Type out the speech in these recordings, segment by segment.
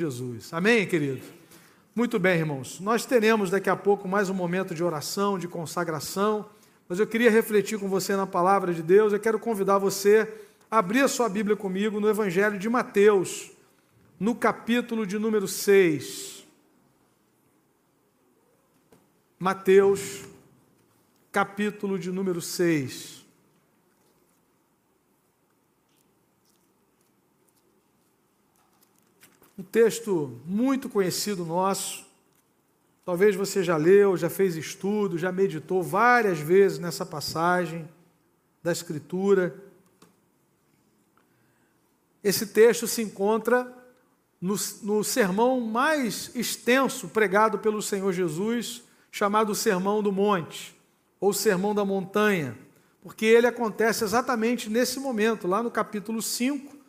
Jesus. Amém, querido? Muito bem, irmãos. Nós teremos daqui a pouco mais um momento de oração, de consagração, mas eu queria refletir com você na palavra de Deus. Eu quero convidar você a abrir a sua Bíblia comigo no Evangelho de Mateus, no capítulo de número 6. Mateus, capítulo de número 6. Um texto muito conhecido nosso. Talvez você já leu, já fez estudo, já meditou várias vezes nessa passagem da Escritura. Esse texto se encontra no, no, sermão mais extenso pregado pelo Senhor Jesus, chamado Sermão do Monte, ou Sermão da Montanha, porque ele acontece exatamente nesse momento, lá no capítulo 5,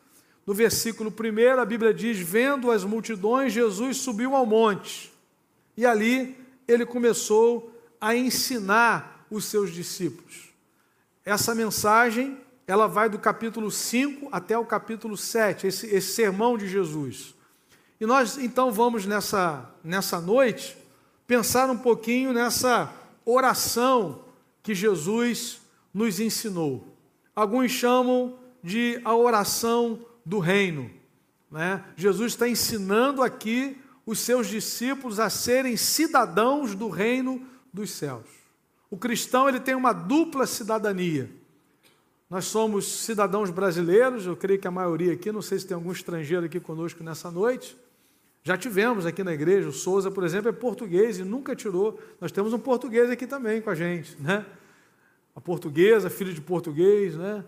no versículo 1, a Bíblia diz: Vendo as multidões, Jesus subiu ao monte. E ali ele começou a ensinar os seus discípulos. Essa mensagem, ela vai do capítulo 5 até o capítulo 7, esse, esse sermão de Jesus. E nós então vamos nessa, nessa noite pensar um pouquinho nessa oração que Jesus nos ensinou. Alguns chamam de a oração do reino. Né? Jesus está ensinando aqui os seus discípulos a serem cidadãos do reino dos céus. O cristão ele tem uma dupla cidadania. Nós somos cidadãos brasileiros, eu creio que a maioria aqui, não sei se tem algum estrangeiro aqui conosco nessa noite. Já tivemos aqui na igreja, o Souza, por exemplo, é português e nunca tirou. Nós temos um português aqui também com a gente, né? A portuguesa, filho de português, né?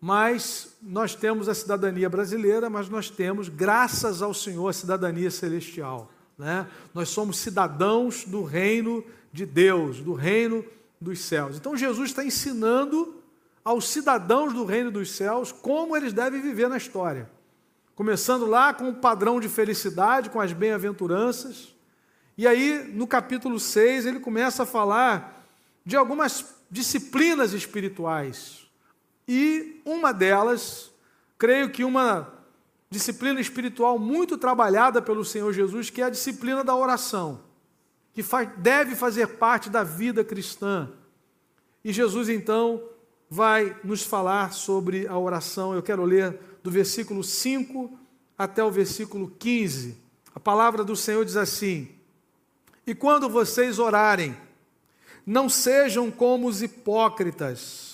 Mas nós temos a cidadania brasileira, mas nós temos, graças ao Senhor, a cidadania celestial. Né? Nós somos cidadãos do reino de Deus, do reino dos céus. Então Jesus está ensinando aos cidadãos do reino dos céus como eles devem viver na história. Começando lá com o padrão de felicidade, com as bem-aventuranças. E aí, no capítulo 6, ele começa a falar de algumas disciplinas espirituais e uma delas, creio que uma disciplina espiritual muito trabalhada pelo Senhor Jesus, que é a disciplina da oração, que faz, deve fazer parte da vida cristã. E Jesus então vai nos falar sobre a oração. Eu quero ler do versículo 5 até o versículo 15. A palavra do Senhor diz assim: E quando vocês orarem, não sejam como os hipócritas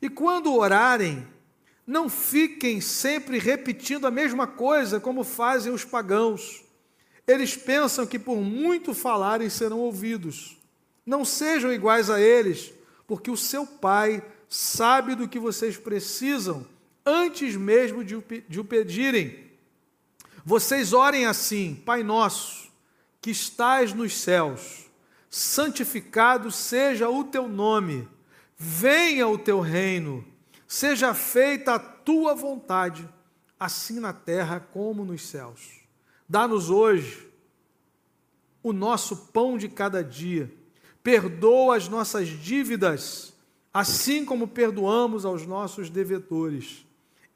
E quando orarem, não fiquem sempre repetindo a mesma coisa como fazem os pagãos. Eles pensam que por muito falarem serão ouvidos. Não sejam iguais a eles, porque o seu Pai sabe do que vocês precisam antes mesmo de o pedirem. Vocês orem assim: Pai nosso, que estás nos céus, santificado seja o teu nome Venha o teu reino, seja feita a tua vontade, assim na terra como nos céus. Dá-nos hoje o nosso pão de cada dia. Perdoa as nossas dívidas, assim como perdoamos aos nossos devedores.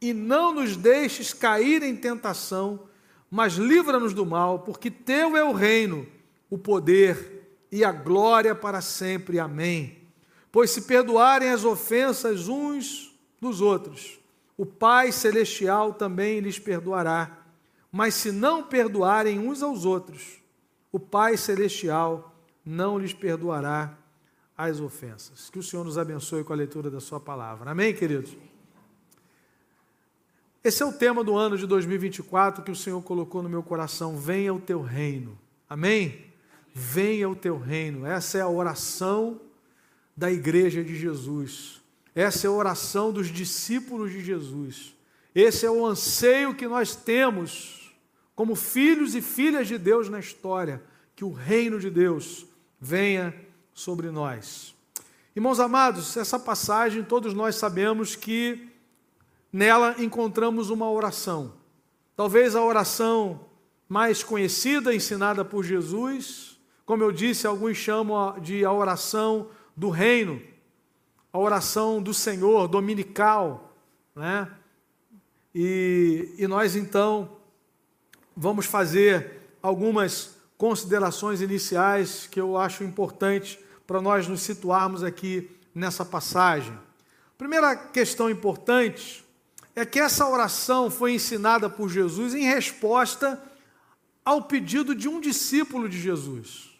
E não nos deixes cair em tentação, mas livra-nos do mal, porque teu é o reino, o poder e a glória para sempre. Amém. Pois se perdoarem as ofensas uns dos outros, o Pai Celestial também lhes perdoará. Mas se não perdoarem uns aos outros, o Pai Celestial não lhes perdoará as ofensas. Que o Senhor nos abençoe com a leitura da Sua palavra. Amém, queridos? Esse é o tema do ano de 2024 que o Senhor colocou no meu coração. Venha o teu reino. Amém? Venha o teu reino. Essa é a oração da igreja de Jesus. Essa é a oração dos discípulos de Jesus. Esse é o anseio que nós temos como filhos e filhas de Deus na história, que o reino de Deus venha sobre nós. Irmãos amados, essa passagem todos nós sabemos que nela encontramos uma oração. Talvez a oração mais conhecida, ensinada por Jesus, como eu disse, alguns chamam de a oração do reino, a oração do Senhor dominical, né? E, e nós então vamos fazer algumas considerações iniciais que eu acho importante para nós nos situarmos aqui nessa passagem. Primeira questão importante é que essa oração foi ensinada por Jesus em resposta ao pedido de um discípulo de Jesus.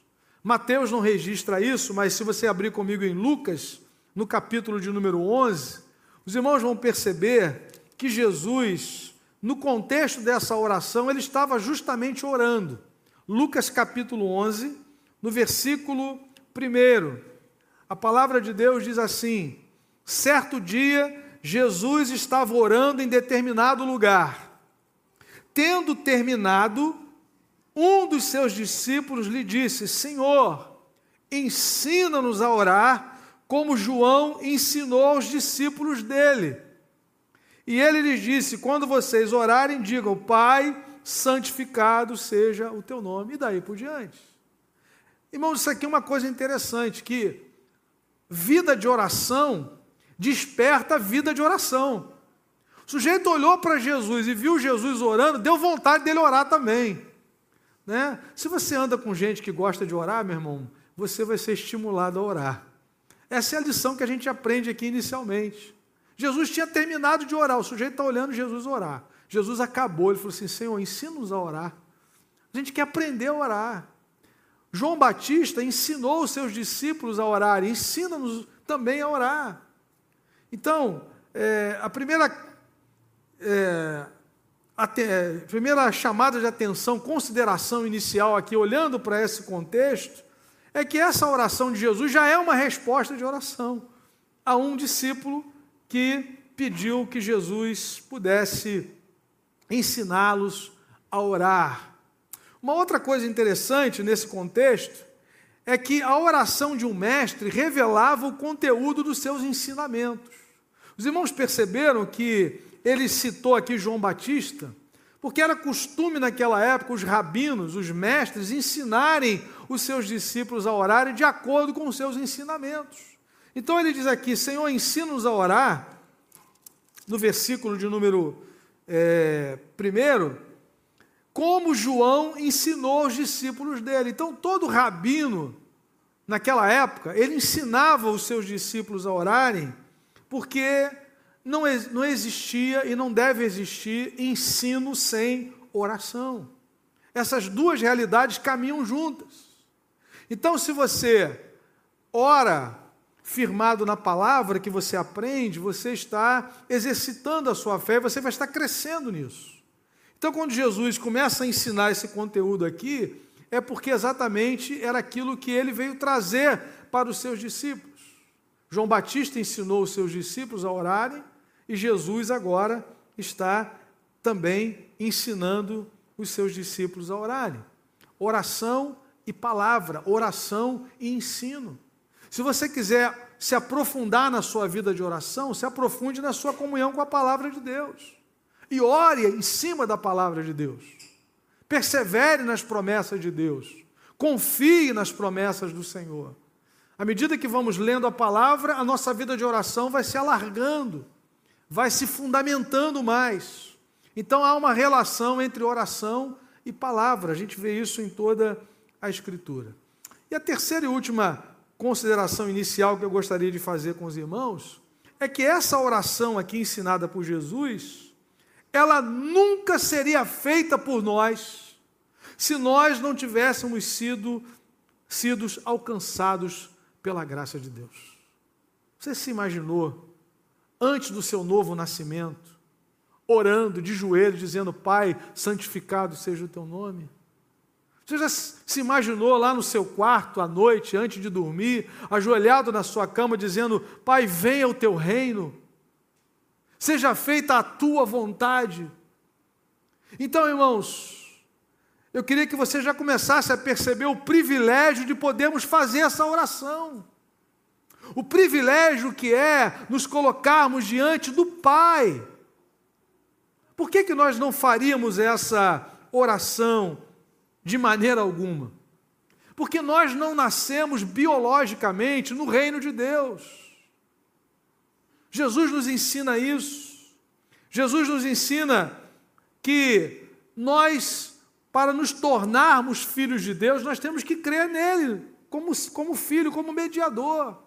Mateus não registra isso, mas se você abrir comigo em Lucas, no capítulo de número 11, os irmãos vão perceber que Jesus, no contexto dessa oração, ele estava justamente orando. Lucas capítulo 11, no versículo 1, a palavra de Deus diz assim: certo dia, Jesus estava orando em determinado lugar. Tendo terminado, um dos seus discípulos lhe disse: Senhor, ensina-nos a orar, como João ensinou aos discípulos dele. E ele lhes disse: Quando vocês orarem, digam: Pai, santificado seja o teu nome, e daí por diante. Irmãos, isso aqui é uma coisa interessante: que vida de oração desperta vida de oração. O sujeito olhou para Jesus e viu Jesus orando, deu vontade dele orar também. Né? Se você anda com gente que gosta de orar, meu irmão, você vai ser estimulado a orar. Essa é a lição que a gente aprende aqui inicialmente. Jesus tinha terminado de orar, o sujeito está olhando Jesus orar. Jesus acabou, ele falou assim: Senhor, ensina-nos a orar. A gente quer aprender a orar. João Batista ensinou os seus discípulos a orar, ensina-nos também a orar. Então, é, a primeira, é, a te, é, primeira chamada de atenção, consideração inicial aqui, olhando para esse contexto, é que essa oração de Jesus já é uma resposta de oração a um discípulo que pediu que Jesus pudesse ensiná-los a orar. Uma outra coisa interessante nesse contexto é que a oração de um mestre revelava o conteúdo dos seus ensinamentos. Os irmãos perceberam que ele citou aqui João Batista, porque era costume naquela época os rabinos, os mestres, ensinarem os seus discípulos a orarem de acordo com os seus ensinamentos. Então ele diz aqui: Senhor, ensina-nos a orar, no versículo de número é, primeiro, como João ensinou os discípulos dele. Então todo rabino, naquela época, ele ensinava os seus discípulos a orarem, porque não, não existia e não deve existir ensino sem oração. Essas duas realidades caminham juntas. Então, se você ora firmado na palavra que você aprende, você está exercitando a sua fé, você vai estar crescendo nisso. Então, quando Jesus começa a ensinar esse conteúdo aqui, é porque exatamente era aquilo que ele veio trazer para os seus discípulos. João Batista ensinou os seus discípulos a orarem e Jesus agora está também ensinando os seus discípulos a orarem. Oração e palavra, oração e ensino. Se você quiser se aprofundar na sua vida de oração, se aprofunde na sua comunhão com a palavra de Deus. E ore em cima da palavra de Deus. Persevere nas promessas de Deus. Confie nas promessas do Senhor. À medida que vamos lendo a palavra, a nossa vida de oração vai se alargando, vai se fundamentando mais. Então há uma relação entre oração e palavra. A gente vê isso em toda a Escritura. E a terceira e última consideração inicial que eu gostaria de fazer com os irmãos é que essa oração aqui ensinada por Jesus, ela nunca seria feita por nós se nós não tivéssemos sido sido alcançados pela graça de Deus. Você se imaginou antes do seu novo nascimento, orando de joelhos dizendo: "Pai, santificado seja o teu nome"? Você já se imaginou lá no seu quarto à noite, antes de dormir, ajoelhado na sua cama, dizendo: Pai, venha o teu reino, seja feita a tua vontade. Então, irmãos, eu queria que você já começasse a perceber o privilégio de podermos fazer essa oração. O privilégio que é nos colocarmos diante do Pai. Por que, que nós não faríamos essa oração de maneira alguma? Porque nós não nascemos biologicamente no reino de Deus. Jesus nos ensina isso. Jesus nos ensina que nós para nos tornarmos filhos de Deus, nós temos que crer nele, como, como filho, como mediador.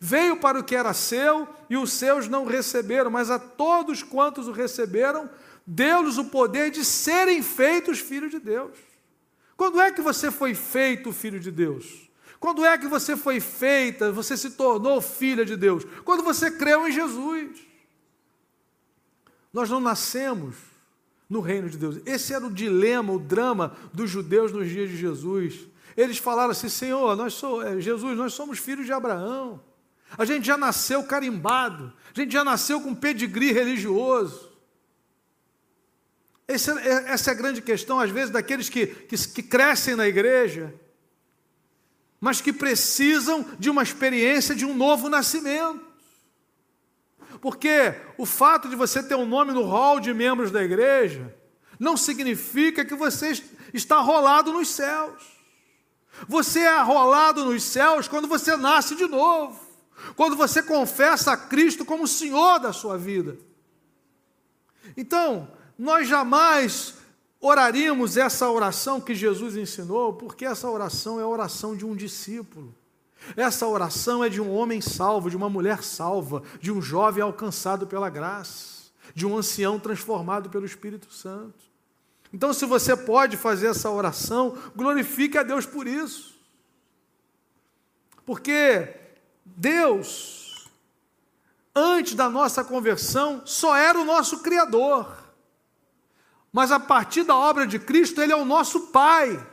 Veio para o que era seu e os seus não receberam, mas a todos quantos o receberam, deu-lhes o poder de serem feitos filhos de Deus. Quando é que você foi feito filho de Deus? Quando é que você foi feita, você se tornou filha de Deus? Quando você creu em Jesus. Nós não nascemos no reino de Deus. Esse era o dilema, o drama dos judeus nos dias de Jesus. Eles falaram assim: Senhor, nós somos, é, Jesus, nós somos filhos de Abraão. A gente já nasceu carimbado, a gente já nasceu com pedigree religioso. Essa é, essa é a grande questão, às vezes, daqueles que, que, que crescem na igreja, mas que precisam de uma experiência de um novo nascimento. Porque o fato de você ter um nome no hall de membros da igreja não significa que você está rolado nos céus. Você é arrolado nos céus quando você nasce de novo, quando você confessa a Cristo como Senhor da sua vida. Então, nós jamais oraríamos essa oração que Jesus ensinou, porque essa oração é a oração de um discípulo. Essa oração é de um homem salvo, de uma mulher salva, de um jovem alcançado pela graça, de um ancião transformado pelo Espírito Santo. Então, se você pode fazer essa oração, glorifique a Deus por isso. Porque Deus, antes da nossa conversão, só era o nosso Criador. Mas a partir da obra de Cristo, Ele é o nosso Pai.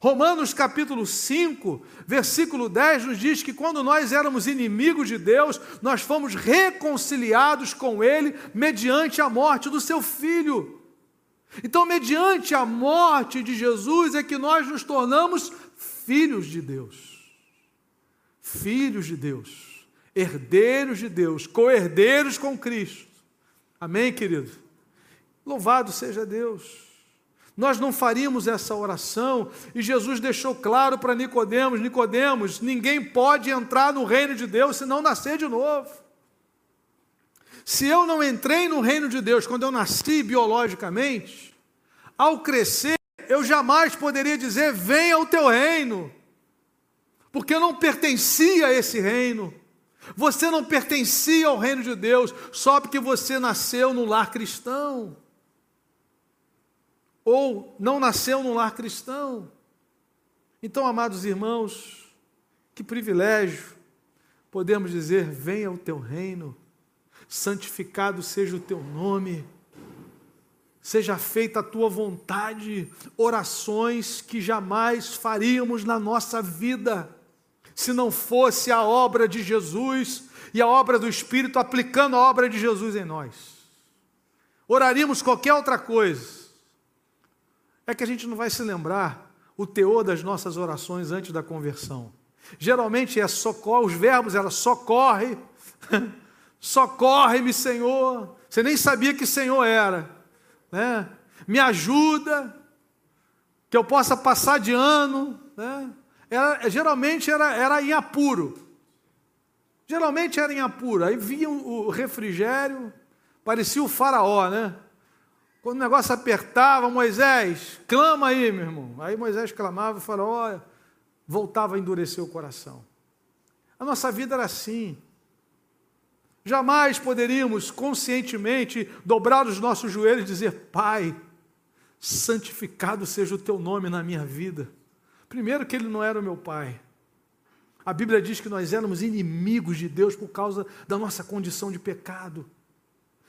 Romanos capítulo 5, versículo 10 nos diz que quando nós éramos inimigos de Deus, nós fomos reconciliados com Ele mediante a morte do seu Filho. Então, mediante a morte de Jesus, é que nós nos tornamos filhos de Deus. Filhos de Deus, herdeiros de Deus, co-herdeiros com Cristo. Amém, querido? Louvado seja Deus nós não faríamos essa oração. E Jesus deixou claro para Nicodemos, Nicodemos, ninguém pode entrar no reino de Deus se não nascer de novo. Se eu não entrei no reino de Deus quando eu nasci biologicamente, ao crescer, eu jamais poderia dizer: venha o teu reino, porque eu não pertencia a esse reino. Você não pertencia ao reino de Deus só porque você nasceu no lar cristão ou não nasceu num lar cristão. Então, amados irmãos, que privilégio podemos dizer: venha o teu reino, santificado seja o teu nome, seja feita a tua vontade, orações que jamais faríamos na nossa vida, se não fosse a obra de Jesus e a obra do Espírito aplicando a obra de Jesus em nós. Oraríamos qualquer outra coisa, é que a gente não vai se lembrar o teor das nossas orações antes da conversão. Geralmente é socorre, os verbos eram socorre, socorre-me, Senhor. Você nem sabia que Senhor era, né? Me ajuda, que eu possa passar de ano, né? Era, geralmente era, era em apuro. Geralmente era em apuro. Aí vinha o refrigério, parecia o faraó, né? Quando o negócio apertava, Moisés, clama aí, meu irmão. Aí Moisés clamava e olha, voltava a endurecer o coração. A nossa vida era assim. Jamais poderíamos conscientemente dobrar os nossos joelhos e dizer: Pai, santificado seja o teu nome na minha vida. Primeiro, que ele não era o meu pai. A Bíblia diz que nós éramos inimigos de Deus por causa da nossa condição de pecado.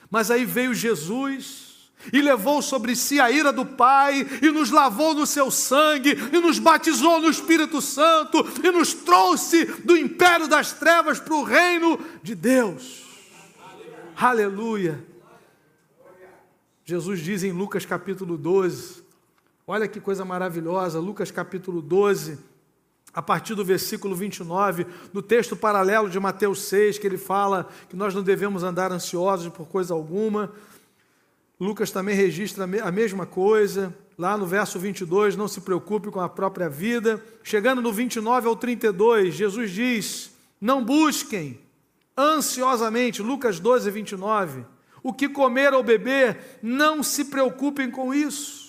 Mas aí veio Jesus e levou sobre si a ira do Pai, e nos lavou no seu sangue, e nos batizou no Espírito Santo, e nos trouxe do império das trevas para o reino de Deus. Aleluia. Jesus diz em Lucas capítulo 12: Olha que coisa maravilhosa, Lucas capítulo 12, a partir do versículo 29, no texto paralelo de Mateus 6, que ele fala que nós não devemos andar ansiosos por coisa alguma. Lucas também registra a mesma coisa. Lá no verso 22, não se preocupe com a própria vida. Chegando no 29 ao 32, Jesus diz: Não busquem ansiosamente, Lucas 12, 29, o que comer ou beber, não se preocupem com isso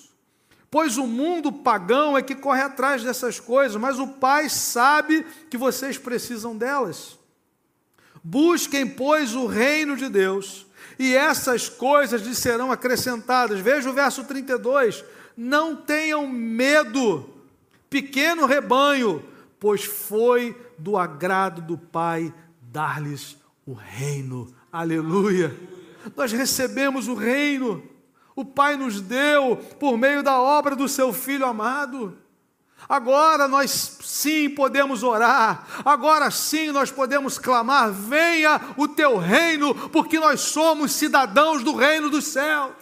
Pois o mundo pagão é que corre atrás dessas coisas, mas o Pai sabe que vocês precisam delas. Busquem, pois, o reino de Deus, e essas coisas lhes serão acrescentadas. Veja o verso 32. Não tenham medo, pequeno rebanho, pois foi do agrado do Pai dar-lhes o reino. Aleluia. Nós recebemos o reino o Pai nos deu por meio da obra do seu Filho amado. Agora nós sim podemos orar, agora sim nós podemos clamar: venha o teu reino, porque nós somos cidadãos do reino dos céus.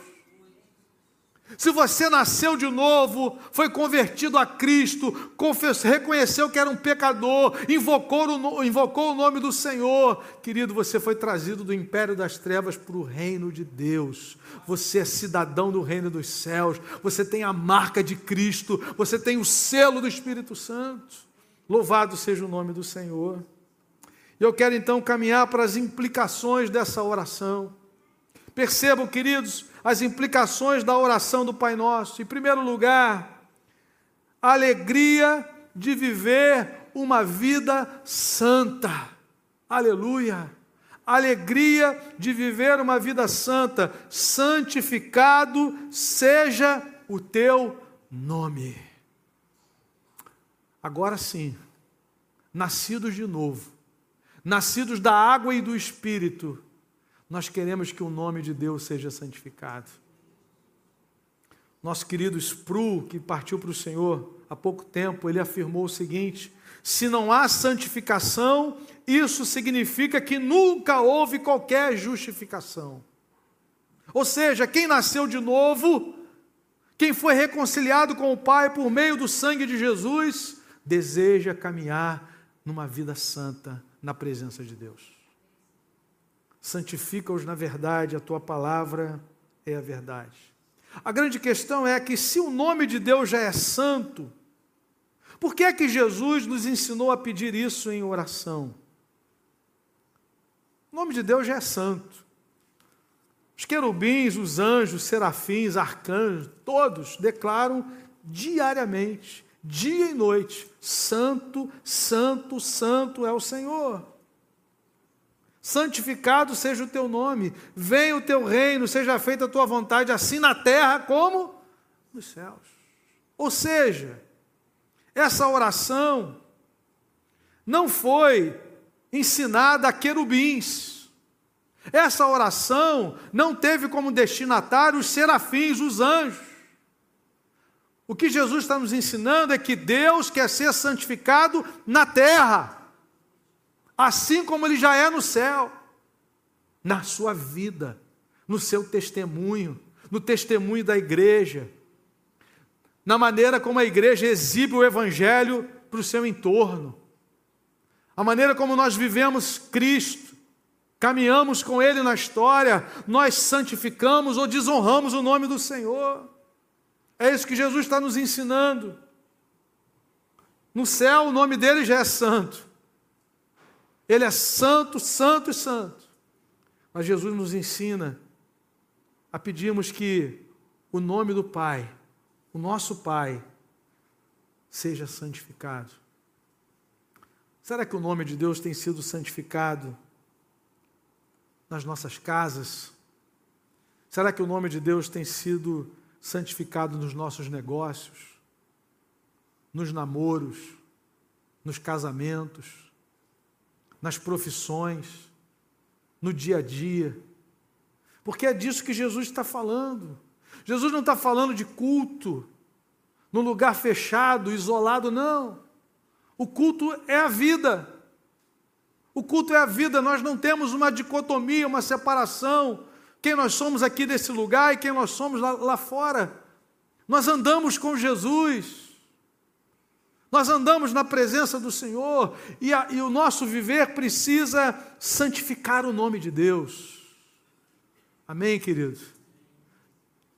Se você nasceu de novo, foi convertido a Cristo, confessou, reconheceu que era um pecador, invocou, invocou o nome do Senhor, querido, você foi trazido do império das trevas para o reino de Deus. Você é cidadão do reino dos céus, você tem a marca de Cristo, você tem o selo do Espírito Santo. Louvado seja o nome do Senhor. E eu quero então caminhar para as implicações dessa oração. Percebam, queridos, as implicações da oração do Pai Nosso. Em primeiro lugar, a alegria de viver uma vida santa. Aleluia! Alegria de viver uma vida santa. Santificado seja o teu nome. Agora sim, nascidos de novo, nascidos da água e do espírito, nós queremos que o nome de Deus seja santificado. Nosso querido Spru, que partiu para o Senhor há pouco tempo, ele afirmou o seguinte: se não há santificação, isso significa que nunca houve qualquer justificação. Ou seja, quem nasceu de novo, quem foi reconciliado com o Pai por meio do sangue de Jesus, deseja caminhar numa vida santa na presença de Deus santifica-os na verdade, a tua palavra é a verdade. A grande questão é que se o nome de Deus já é santo, por que é que Jesus nos ensinou a pedir isso em oração? O nome de Deus já é santo. Os querubins, os anjos, serafins, arcanjos, todos declaram diariamente, dia e noite: Santo, Santo, Santo é o Senhor santificado seja o teu nome, venha o teu reino, seja feita a tua vontade, assim na terra como nos céus. Ou seja, essa oração não foi ensinada a querubins. Essa oração não teve como destinatário os serafins, os anjos. O que Jesus está nos ensinando é que Deus quer ser santificado na terra assim como ele já é no céu, na sua vida, no seu testemunho, no testemunho da igreja, na maneira como a igreja exibe o evangelho para o seu entorno, a maneira como nós vivemos Cristo, caminhamos com Ele na história, nós santificamos ou desonramos o nome do Senhor. É isso que Jesus está nos ensinando. No céu, o nome dele já é santo. Ele é santo, santo e santo. Mas Jesus nos ensina a pedirmos que o nome do Pai, o nosso Pai, seja santificado. Será que o nome de Deus tem sido santificado nas nossas casas? Será que o nome de Deus tem sido santificado nos nossos negócios, nos namoros, nos casamentos? Nas profissões, no dia a dia. Porque é disso que Jesus está falando. Jesus não está falando de culto, num lugar fechado, isolado, não. O culto é a vida. O culto é a vida, nós não temos uma dicotomia, uma separação. Quem nós somos aqui desse lugar e quem nós somos lá, lá fora. Nós andamos com Jesus. Nós andamos na presença do Senhor e, a, e o nosso viver precisa santificar o nome de Deus. Amém, querido?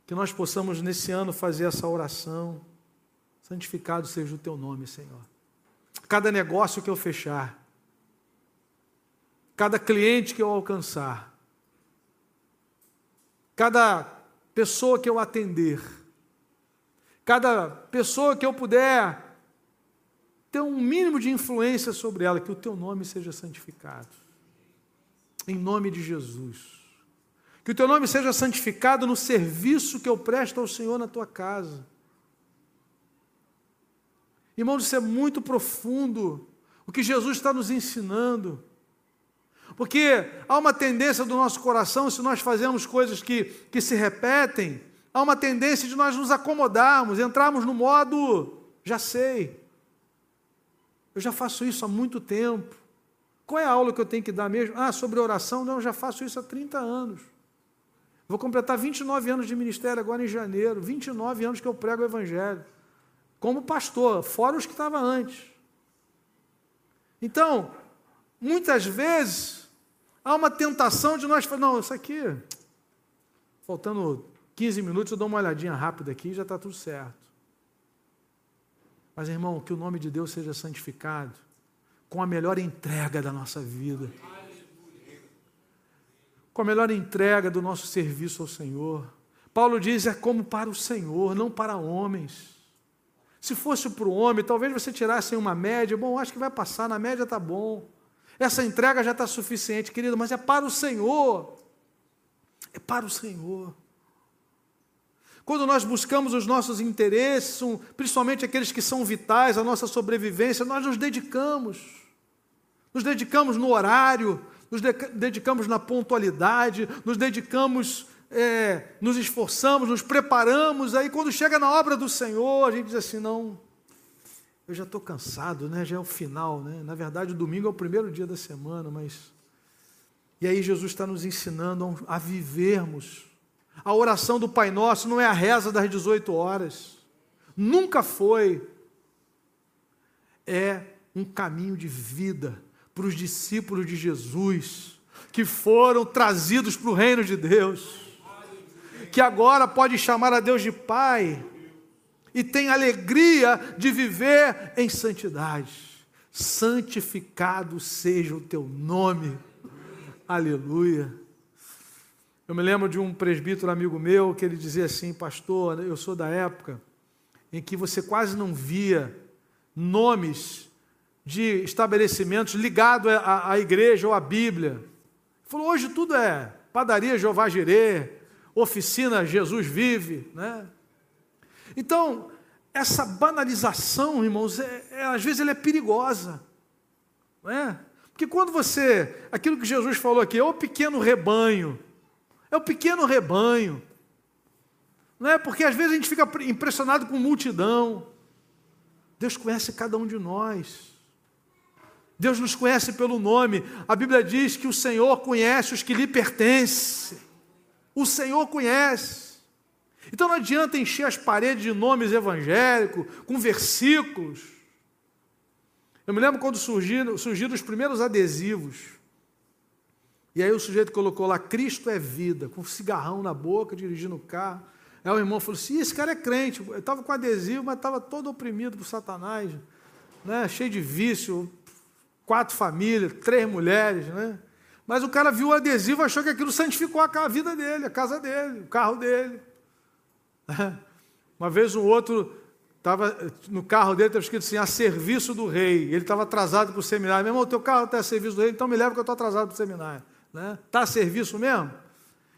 Que nós possamos nesse ano fazer essa oração. Santificado seja o teu nome, Senhor. Cada negócio que eu fechar, cada cliente que eu alcançar, cada pessoa que eu atender, cada pessoa que eu puder ter um mínimo de influência sobre ela, que o teu nome seja santificado. Em nome de Jesus. Que o teu nome seja santificado no serviço que eu presto ao Senhor na tua casa. Irmãos, isso é muito profundo. O que Jesus está nos ensinando. Porque há uma tendência do nosso coração, se nós fazemos coisas que, que se repetem, há uma tendência de nós nos acomodarmos, entrarmos no modo já sei. Eu já faço isso há muito tempo. Qual é a aula que eu tenho que dar mesmo? Ah, sobre oração? Não, eu já faço isso há 30 anos. Vou completar 29 anos de ministério agora em janeiro, 29 anos que eu prego o Evangelho, como pastor, fora os que estavam antes. Então, muitas vezes, há uma tentação de nós falar, não, isso aqui, faltando 15 minutos, eu dou uma olhadinha rápida aqui e já está tudo certo. Mas, irmão, que o nome de Deus seja santificado com a melhor entrega da nossa vida, com a melhor entrega do nosso serviço ao Senhor. Paulo diz: é como para o Senhor, não para homens. Se fosse para o homem, talvez você tirasse uma média, bom, acho que vai passar, na média está bom. Essa entrega já está suficiente, querido, mas é para o Senhor. É para o Senhor. Quando nós buscamos os nossos interesses, principalmente aqueles que são vitais, a nossa sobrevivência, nós nos dedicamos. Nos dedicamos no horário, nos dedicamos na pontualidade, nos dedicamos, é, nos esforçamos, nos preparamos. Aí, quando chega na obra do Senhor, a gente diz assim: não, eu já estou cansado, né? já é o final. Né? Na verdade, o domingo é o primeiro dia da semana, mas. E aí, Jesus está nos ensinando a vivermos a oração do Pai Nosso não é a reza das 18 horas. Nunca foi. É um caminho de vida para os discípulos de Jesus, que foram trazidos para o reino de Deus, que agora pode chamar a Deus de Pai e tem alegria de viver em santidade. Santificado seja o teu nome. Aleluia. Eu me lembro de um presbítero amigo meu que ele dizia assim, pastor, eu sou da época em que você quase não via nomes de estabelecimentos ligados à, à igreja ou à Bíblia. Ele falou, hoje tudo é padaria Jeová Jirê, oficina Jesus Vive, né? Então, essa banalização, irmãos, é, é, às vezes ela é perigosa, não é? Porque quando você, aquilo que Jesus falou aqui, é o pequeno rebanho, é o pequeno rebanho. Não é? Porque às vezes a gente fica impressionado com multidão. Deus conhece cada um de nós. Deus nos conhece pelo nome. A Bíblia diz que o Senhor conhece os que lhe pertencem. O Senhor conhece. Então não adianta encher as paredes de nomes evangélicos, com versículos. Eu me lembro quando surgiram, surgiram os primeiros adesivos. E aí o sujeito colocou lá, Cristo é vida, com um cigarrão na boca, dirigindo o carro. Aí o irmão falou assim, esse cara é crente, eu estava com adesivo, mas estava todo oprimido por Satanás, né? cheio de vício, quatro famílias, três mulheres, né? Mas o cara viu o adesivo, achou que aquilo santificou a vida dele, a casa dele, o carro dele. Uma vez um outro estava no carro dele, estava escrito assim, a serviço do rei. Ele estava atrasado para o seminário. Meu irmão, teu carro está a serviço do rei, então me leva que eu estou atrasado para o seminário. Está né? Tá a serviço mesmo?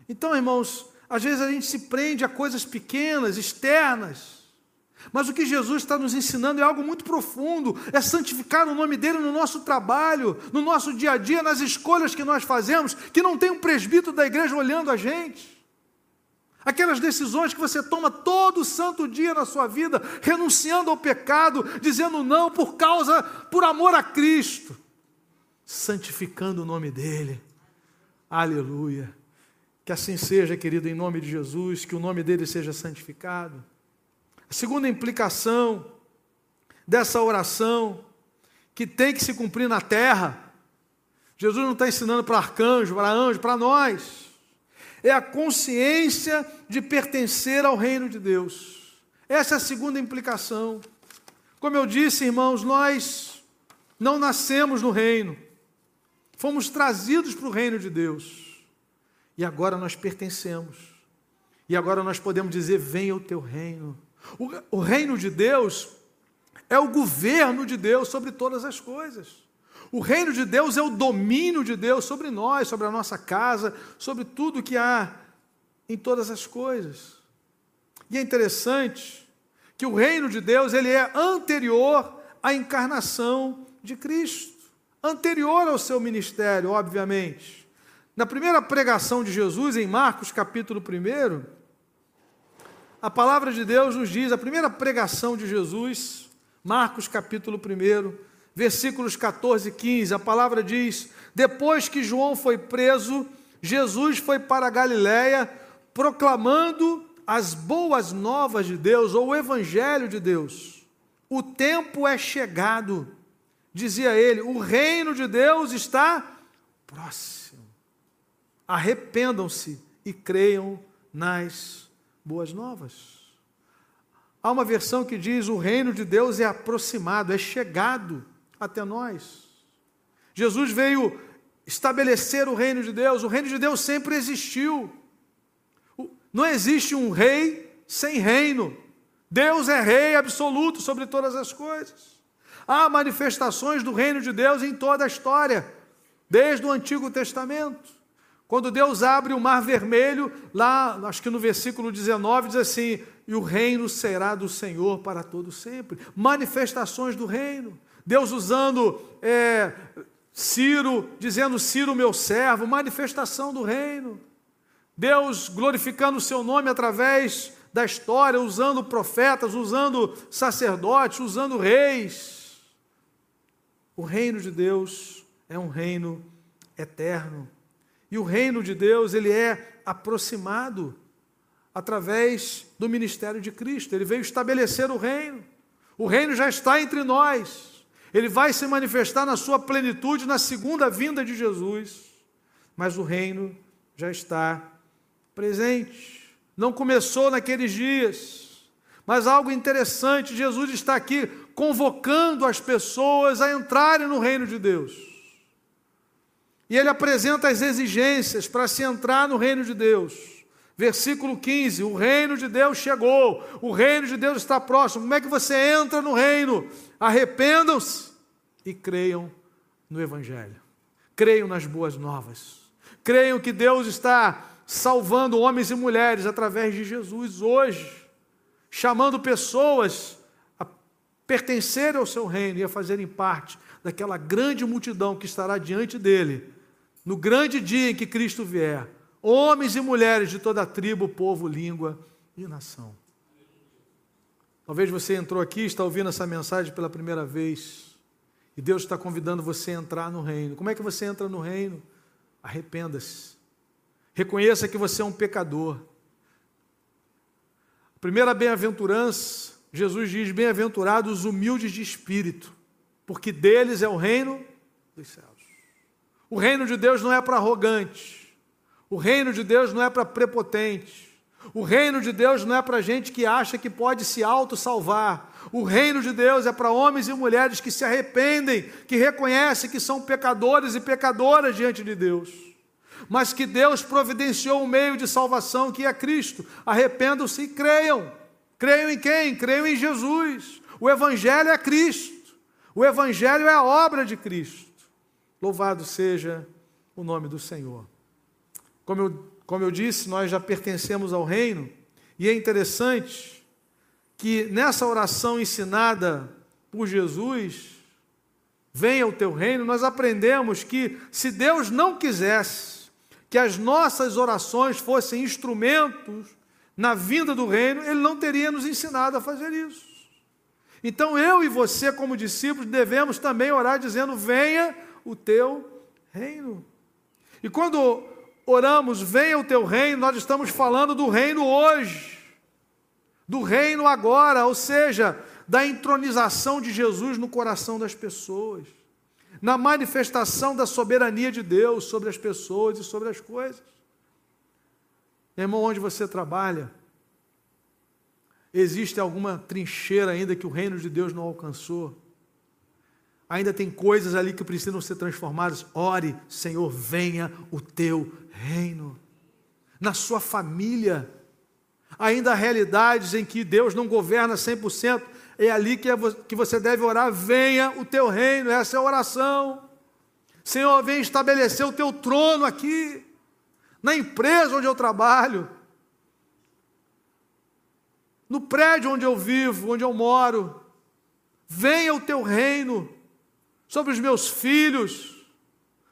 Então, irmãos, às vezes a gente se prende a coisas pequenas, externas. Mas o que Jesus está nos ensinando é algo muito profundo, é santificar o nome dele no nosso trabalho, no nosso dia a dia, nas escolhas que nós fazemos, que não tem um presbítero da igreja olhando a gente. Aquelas decisões que você toma todo santo dia na sua vida, renunciando ao pecado, dizendo não por causa, por amor a Cristo, santificando o nome dele. Aleluia. Que assim seja, querido, em nome de Jesus, que o nome dele seja santificado. A segunda implicação dessa oração, que tem que se cumprir na terra, Jesus não está ensinando para arcanjo, para anjo, para nós. É a consciência de pertencer ao reino de Deus. Essa é a segunda implicação. Como eu disse, irmãos, nós não nascemos no reino, fomos trazidos para o reino de Deus. E agora nós pertencemos. E agora nós podemos dizer: venha o teu reino. O, o reino de Deus é o governo de Deus sobre todas as coisas. O reino de Deus é o domínio de Deus sobre nós, sobre a nossa casa, sobre tudo que há em todas as coisas. E é interessante que o reino de Deus ele é anterior à encarnação de Cristo, anterior ao seu ministério, obviamente. Na primeira pregação de Jesus, em Marcos capítulo 1, a palavra de Deus nos diz, a primeira pregação de Jesus, Marcos capítulo 1, versículos 14 e 15, a palavra diz: Depois que João foi preso, Jesus foi para a Galiléia proclamando as boas novas de Deus, ou o Evangelho de Deus. O tempo é chegado, dizia ele, o reino de Deus está próximo. Arrependam-se e creiam nas boas novas. Há uma versão que diz: o reino de Deus é aproximado, é chegado até nós. Jesus veio estabelecer o reino de Deus, o reino de Deus sempre existiu. Não existe um rei sem reino. Deus é rei absoluto sobre todas as coisas. Há manifestações do reino de Deus em toda a história, desde o Antigo Testamento. Quando Deus abre o mar vermelho, lá, acho que no versículo 19, diz assim: E o reino será do Senhor para todo sempre. Manifestações do reino. Deus usando é, Ciro, dizendo Ciro, meu servo, manifestação do reino. Deus glorificando o seu nome através da história, usando profetas, usando sacerdotes, usando reis. O reino de Deus é um reino eterno. E o reino de Deus, ele é aproximado através do ministério de Cristo. Ele veio estabelecer o reino. O reino já está entre nós. Ele vai se manifestar na sua plenitude na segunda vinda de Jesus. Mas o reino já está presente. Não começou naqueles dias. Mas algo interessante, Jesus está aqui convocando as pessoas a entrarem no reino de Deus. E ele apresenta as exigências para se entrar no reino de Deus. Versículo 15: O reino de Deus chegou, o reino de Deus está próximo. Como é que você entra no reino? Arrependam-se e creiam no Evangelho, creiam nas boas novas, creiam que Deus está salvando homens e mulheres através de Jesus hoje, chamando pessoas pertencerem ao seu reino e a fazerem parte daquela grande multidão que estará diante dele no grande dia em que Cristo vier. Homens e mulheres de toda tribo, povo, língua e nação. Talvez você entrou aqui, está ouvindo essa mensagem pela primeira vez, e Deus está convidando você a entrar no reino. Como é que você entra no reino? Arrependa-se Reconheça que você é um pecador. A primeira bem-aventurança, Jesus diz: Bem-aventurados os humildes de espírito, porque deles é o reino dos céus. O reino de Deus não é para arrogantes, o reino de Deus não é para prepotentes, o reino de Deus não é para gente que acha que pode se auto-salvar. O reino de Deus é para homens e mulheres que se arrependem, que reconhecem que são pecadores e pecadoras diante de Deus mas que Deus providenciou um meio de salvação que é Cristo. Arrependam-se e creiam. Creiam em quem? Creiam em Jesus. O Evangelho é Cristo. O Evangelho é a obra de Cristo. Louvado seja o nome do Senhor. Como eu, como eu disse, nós já pertencemos ao reino, e é interessante que nessa oração ensinada por Jesus, venha o teu reino, nós aprendemos que se Deus não quisesse, que as nossas orações fossem instrumentos na vinda do reino, ele não teria nos ensinado a fazer isso. Então eu e você, como discípulos, devemos também orar dizendo: Venha o teu reino. E quando oramos, venha o teu reino, nós estamos falando do reino hoje, do reino agora, ou seja, da entronização de Jesus no coração das pessoas, na manifestação da soberania de Deus sobre as pessoas e sobre as coisas. Irmão, onde você trabalha, existe alguma trincheira ainda que o reino de Deus não alcançou? Ainda tem coisas ali que precisam ser transformadas. Ore, Senhor, venha o teu reino. Na sua família, ainda há realidades em que Deus não governa 100%, é ali que, é, que você deve orar, venha o teu reino, essa é a oração. Senhor, vem estabelecer o teu trono aqui, na empresa onde eu trabalho, no prédio onde eu vivo, onde eu moro. Venha o teu reino sobre os meus filhos,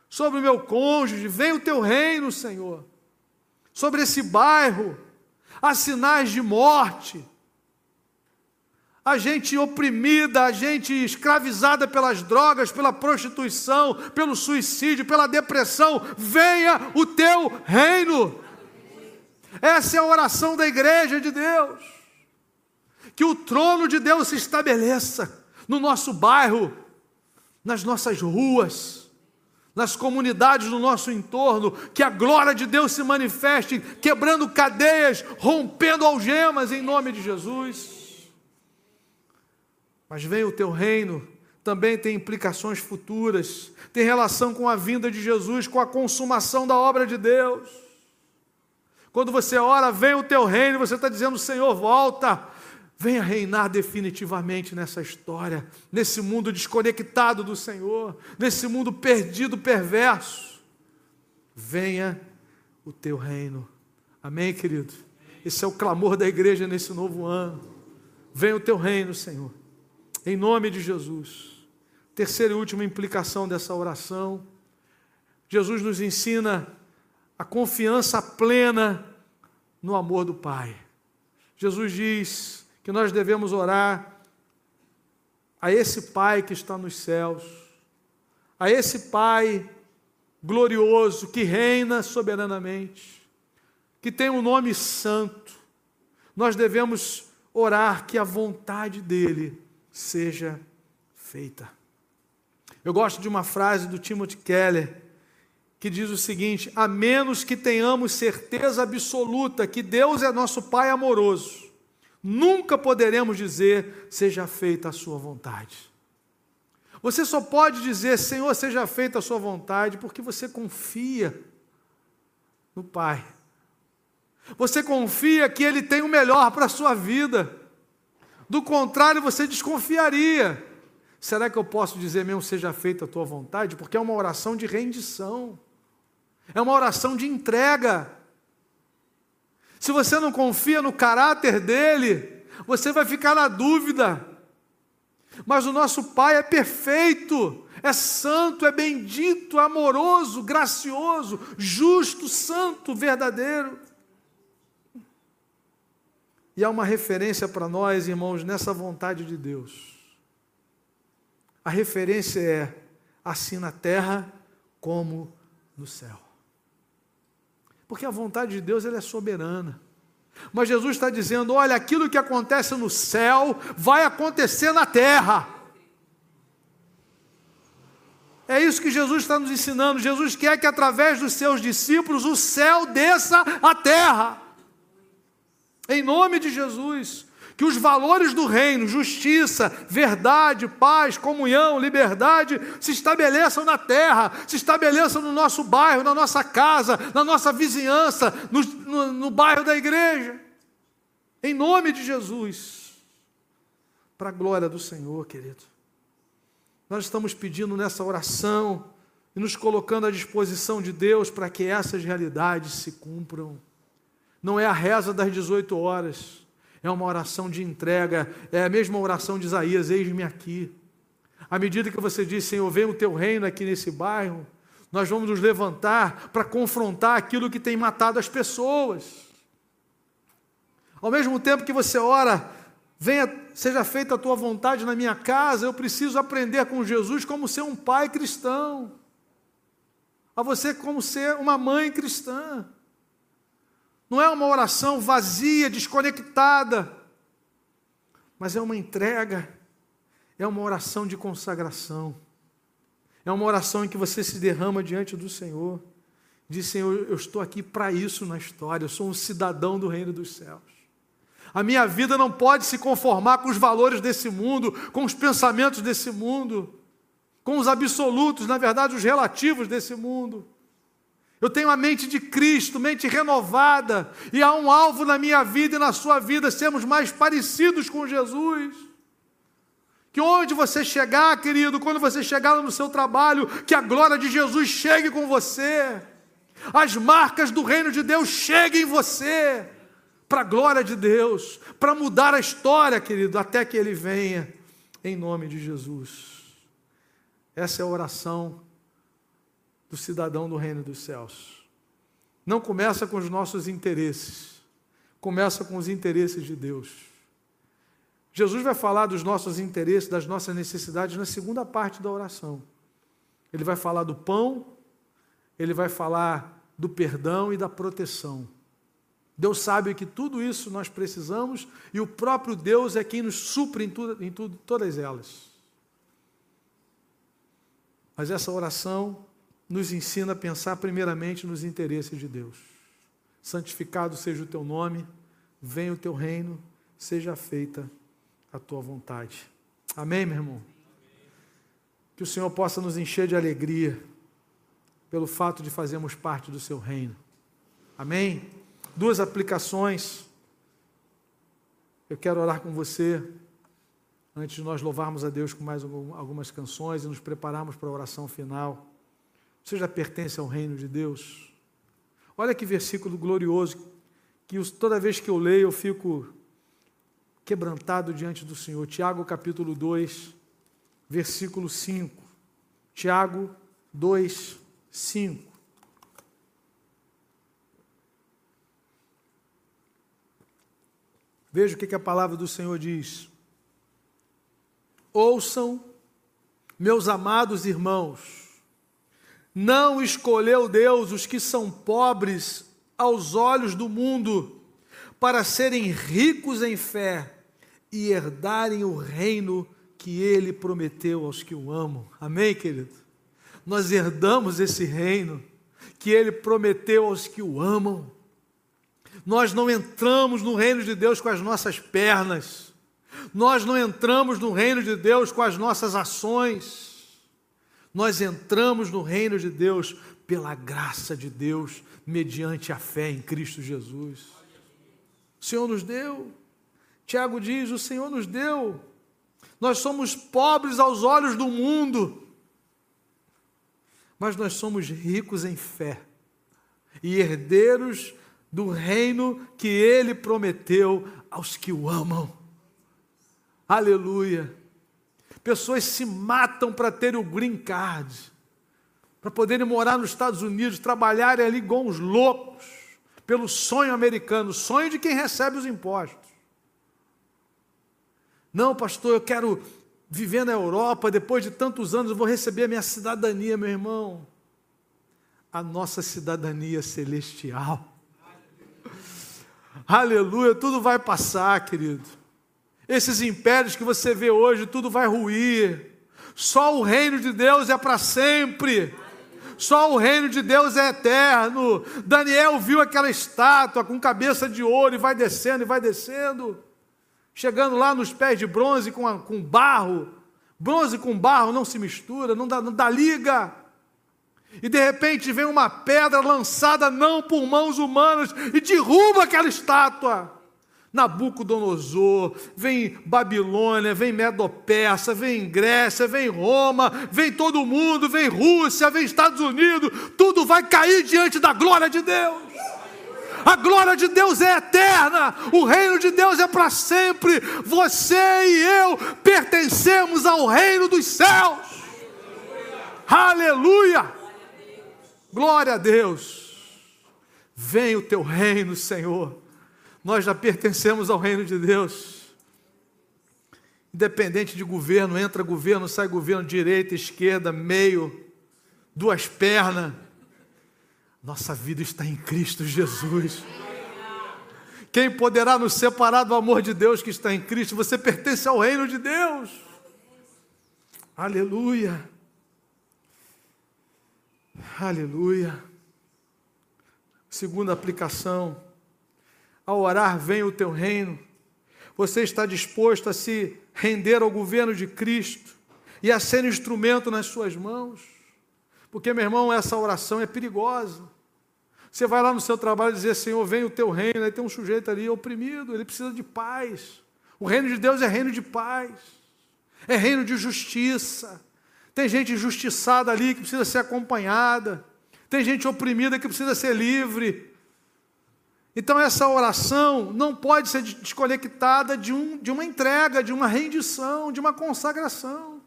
sobre o meu cônjuge, venha o teu reino, Senhor. Sobre esse bairro, há sinais de morte, a gente oprimida, a gente escravizada pelas drogas, pela prostituição, pelo suicídio, pela depressão, venha o teu reino. Essa é a oração da igreja de Deus. Que o trono de Deus se estabeleça no nosso bairro, nas nossas ruas, nas comunidades do nosso entorno, que a glória de Deus se manifeste, quebrando cadeias, rompendo algemas em nome de Jesus. Mas vem o teu reino, também tem implicações futuras, tem relação com a vinda de Jesus, com a consumação da obra de Deus. Quando você ora, vem o teu reino, você está dizendo, Senhor, volta, venha reinar definitivamente nessa história, nesse mundo desconectado do Senhor, nesse mundo perdido, perverso. Venha o teu reino. Amém, querido? Esse é o clamor da igreja nesse novo ano. Venha o teu reino, Senhor. Em nome de Jesus. Terceira e última implicação dessa oração. Jesus nos ensina a confiança plena no amor do Pai. Jesus diz: que nós devemos orar a esse Pai que está nos céus, a esse Pai glorioso que reina soberanamente, que tem um nome santo. Nós devemos orar que a vontade dele seja feita. Eu gosto de uma frase do Timothy Keller que diz o seguinte: a menos que tenhamos certeza absoluta que Deus é nosso Pai amoroso, nunca poderemos dizer, seja feita a sua vontade. Você só pode dizer, Senhor, seja feita a sua vontade, porque você confia no Pai. Você confia que Ele tem o melhor para a sua vida. Do contrário, você desconfiaria. Será que eu posso dizer mesmo, seja feita a tua vontade? Porque é uma oração de rendição, é uma oração de entrega. Se você não confia no caráter dele, você vai ficar na dúvida. Mas o nosso Pai é perfeito, é santo, é bendito, amoroso, gracioso, justo, santo, verdadeiro. E há uma referência para nós, irmãos, nessa vontade de Deus. A referência é assim na terra como no céu. Porque a vontade de Deus ela é soberana. Mas Jesus está dizendo: olha, aquilo que acontece no céu vai acontecer na terra. É isso que Jesus está nos ensinando. Jesus quer que através dos seus discípulos o céu desça à terra. Em nome de Jesus que os valores do reino, justiça, verdade, paz, comunhão, liberdade, se estabeleçam na terra, se estabeleçam no nosso bairro, na nossa casa, na nossa vizinhança, no, no, no bairro da igreja. Em nome de Jesus. Para a glória do Senhor, querido. Nós estamos pedindo nessa oração e nos colocando à disposição de Deus para que essas realidades se cumpram. Não é a reza das 18 horas é uma oração de entrega, é a mesma oração de Isaías: eis-me aqui. À medida que você diz, Senhor, vem o teu reino aqui nesse bairro, nós vamos nos levantar para confrontar aquilo que tem matado as pessoas. Ao mesmo tempo que você ora, venha, seja feita a tua vontade na minha casa, eu preciso aprender com Jesus como ser um pai cristão, a você como ser uma mãe cristã. Não é uma oração vazia, desconectada. mas é uma entrega, é uma oração de consagração, é uma oração em que você se derrama diante do Senhor. Diz, Senhor, eu estou aqui para isso na história, eu sou um cidadão do reino dos céus. A minha vida não pode se conformar com os valores desse mundo, com os pensamentos desse mundo, com os absolutos, na verdade, os relativos desse mundo. Eu tenho a mente de Cristo, mente renovada, e há um alvo na minha vida e na sua vida, sermos mais parecidos com Jesus. Que onde você chegar, querido, quando você chegar no seu trabalho, que a glória de Jesus chegue com você, as marcas do reino de Deus cheguem em você, para a glória de Deus, para mudar a história, querido, até que Ele venha, em nome de Jesus. Essa é a oração do cidadão do reino dos céus. Não começa com os nossos interesses, começa com os interesses de Deus. Jesus vai falar dos nossos interesses, das nossas necessidades na segunda parte da oração. Ele vai falar do pão, ele vai falar do perdão e da proteção. Deus sabe que tudo isso nós precisamos e o próprio Deus é quem nos supre em, tudo, em tudo, todas elas. Mas essa oração nos ensina a pensar primeiramente nos interesses de Deus. Santificado seja o teu nome, venha o teu reino, seja feita a tua vontade. Amém, meu irmão? Que o Senhor possa nos encher de alegria pelo fato de fazermos parte do seu reino. Amém? Duas aplicações. Eu quero orar com você antes de nós louvarmos a Deus com mais algumas canções e nos prepararmos para a oração final. Você já pertence ao reino de Deus? Olha que versículo glorioso, que toda vez que eu leio eu fico quebrantado diante do Senhor. Tiago capítulo 2, versículo 5. Tiago 2, 5. Veja o que, que a palavra do Senhor diz. Ouçam, meus amados irmãos, não escolheu Deus os que são pobres aos olhos do mundo, para serem ricos em fé e herdarem o reino que ele prometeu aos que o amam. Amém, querido? Nós herdamos esse reino que ele prometeu aos que o amam. Nós não entramos no reino de Deus com as nossas pernas. Nós não entramos no reino de Deus com as nossas ações. Nós entramos no reino de Deus pela graça de Deus, mediante a fé em Cristo Jesus. O Senhor nos deu. Tiago diz: O Senhor nos deu. Nós somos pobres aos olhos do mundo, mas nós somos ricos em fé e herdeiros do reino que Ele prometeu aos que o amam. Aleluia. Pessoas se matam para ter o green card, para poderem morar nos Estados Unidos, trabalharem ali igual uns loucos, pelo sonho americano, sonho de quem recebe os impostos. Não, pastor, eu quero viver na Europa, depois de tantos anos eu vou receber a minha cidadania, meu irmão. A nossa cidadania celestial. Aleluia, tudo vai passar, querido. Esses impérios que você vê hoje, tudo vai ruir. Só o reino de Deus é para sempre. Só o reino de Deus é eterno. Daniel viu aquela estátua com cabeça de ouro e vai descendo e vai descendo. Chegando lá nos pés de bronze com, a, com barro. Bronze com barro não se mistura, não dá, não dá liga. E de repente vem uma pedra lançada não por mãos humanas e derruba aquela estátua. Nabucodonosor, vem Babilônia, vem Medo-Persa, vem Grécia, vem Roma, vem todo mundo, vem Rússia, vem Estados Unidos, tudo vai cair diante da glória de Deus. A glória de Deus é eterna, o reino de Deus é para sempre. Você e eu pertencemos ao reino dos céus. Aleluia! Glória a Deus. Vem o teu reino, Senhor nós já pertencemos ao reino de Deus. Independente de governo, entra governo, sai governo, direita, esquerda, meio, duas pernas. Nossa vida está em Cristo Jesus. Quem poderá nos separar do amor de Deus que está em Cristo? Você pertence ao reino de Deus. Aleluia. Aleluia. Segunda aplicação. Ao orar, vem o teu reino. Você está disposto a se render ao governo de Cristo e a ser instrumento nas suas mãos? Porque, meu irmão, essa oração é perigosa. Você vai lá no seu trabalho dizer, Senhor, vem o teu reino. Aí tem um sujeito ali oprimido, ele precisa de paz. O reino de Deus é reino de paz, é reino de justiça. Tem gente injustiçada ali que precisa ser acompanhada. Tem gente oprimida que precisa ser livre. Então, essa oração não pode ser desconectada de, um, de uma entrega, de uma rendição, de uma consagração.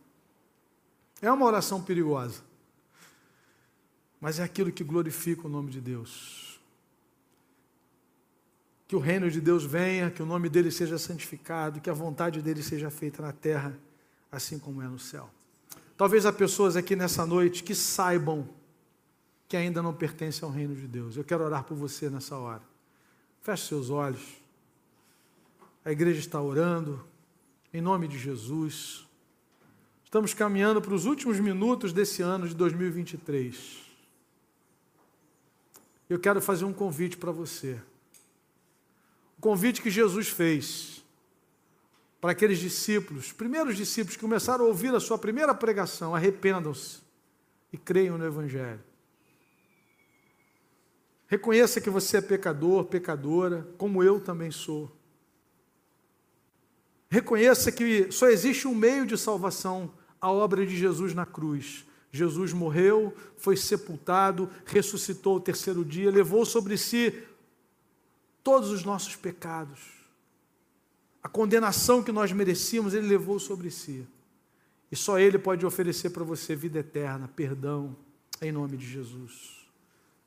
É uma oração perigosa mas é aquilo que glorifica o nome de Deus. Que o reino de Deus venha, que o nome dele seja santificado, que a vontade dele seja feita na terra, assim como é no céu. Talvez há pessoas aqui nessa noite que saibam que ainda não pertencem ao reino de Deus. Eu quero orar por você nessa hora. Feche seus olhos. A igreja está orando, em nome de Jesus. Estamos caminhando para os últimos minutos desse ano de 2023 eu quero fazer um convite para você. O convite que Jesus fez para aqueles discípulos, primeiros discípulos que começaram a ouvir a sua primeira pregação: arrependam-se e creiam no Evangelho. Reconheça que você é pecador, pecadora, como eu também sou. Reconheça que só existe um meio de salvação, a obra de Jesus na cruz. Jesus morreu, foi sepultado, ressuscitou o terceiro dia, levou sobre si todos os nossos pecados. A condenação que nós merecíamos, ele levou sobre si. E só ele pode oferecer para você vida eterna, perdão, em nome de Jesus.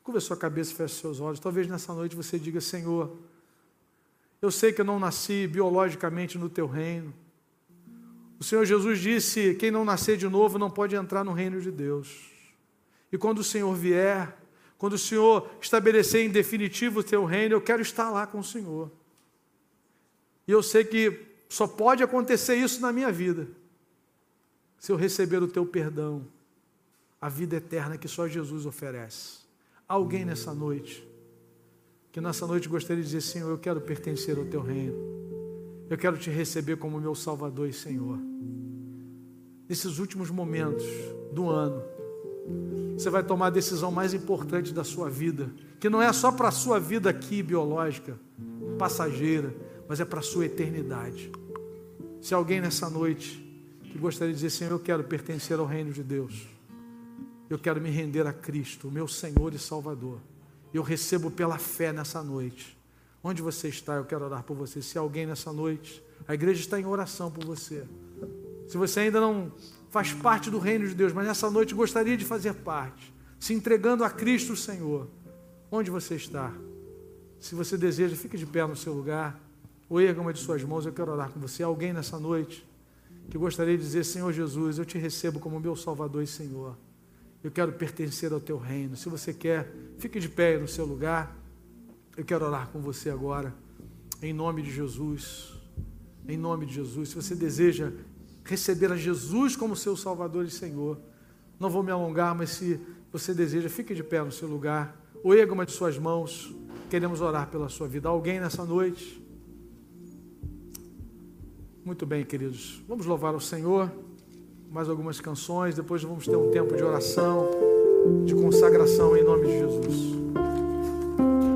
Curva sua cabeça feche seus olhos. Talvez nessa noite você diga: Senhor, eu sei que eu não nasci biologicamente no teu reino. O Senhor Jesus disse: quem não nascer de novo não pode entrar no reino de Deus. E quando o Senhor vier, quando o Senhor estabelecer em definitivo o teu reino, eu quero estar lá com o Senhor. E eu sei que só pode acontecer isso na minha vida, se eu receber o teu perdão, a vida eterna que só Jesus oferece. Alguém nessa noite, que nessa noite gostaria de dizer: Senhor, eu quero pertencer ao teu reino. Eu quero te receber como meu Salvador e Senhor. Nesses últimos momentos do ano, você vai tomar a decisão mais importante da sua vida, que não é só para a sua vida aqui biológica, passageira, mas é para a sua eternidade. Se alguém nessa noite que gostaria de dizer, Senhor, eu quero pertencer ao reino de Deus, eu quero me render a Cristo, meu Senhor e Salvador, eu recebo pela fé nessa noite Onde você está, eu quero orar por você. Se alguém nessa noite, a igreja está em oração por você. Se você ainda não faz parte do reino de Deus, mas nessa noite gostaria de fazer parte, se entregando a Cristo o Senhor, onde você está? Se você deseja, fique de pé no seu lugar, ou erga uma de suas mãos, eu quero orar com você. Alguém nessa noite que gostaria de dizer: Senhor Jesus, eu te recebo como meu Salvador e Senhor. Eu quero pertencer ao teu reino. Se você quer, fique de pé no seu lugar. Eu quero orar com você agora, em nome de Jesus. Em nome de Jesus. Se você deseja receber a Jesus como seu Salvador e Senhor, não vou me alongar, mas se você deseja, fique de pé no seu lugar, ou erga uma de suas mãos. Queremos orar pela sua vida. Alguém nessa noite? Muito bem, queridos. Vamos louvar o Senhor mais algumas canções, depois vamos ter um tempo de oração, de consagração em nome de Jesus.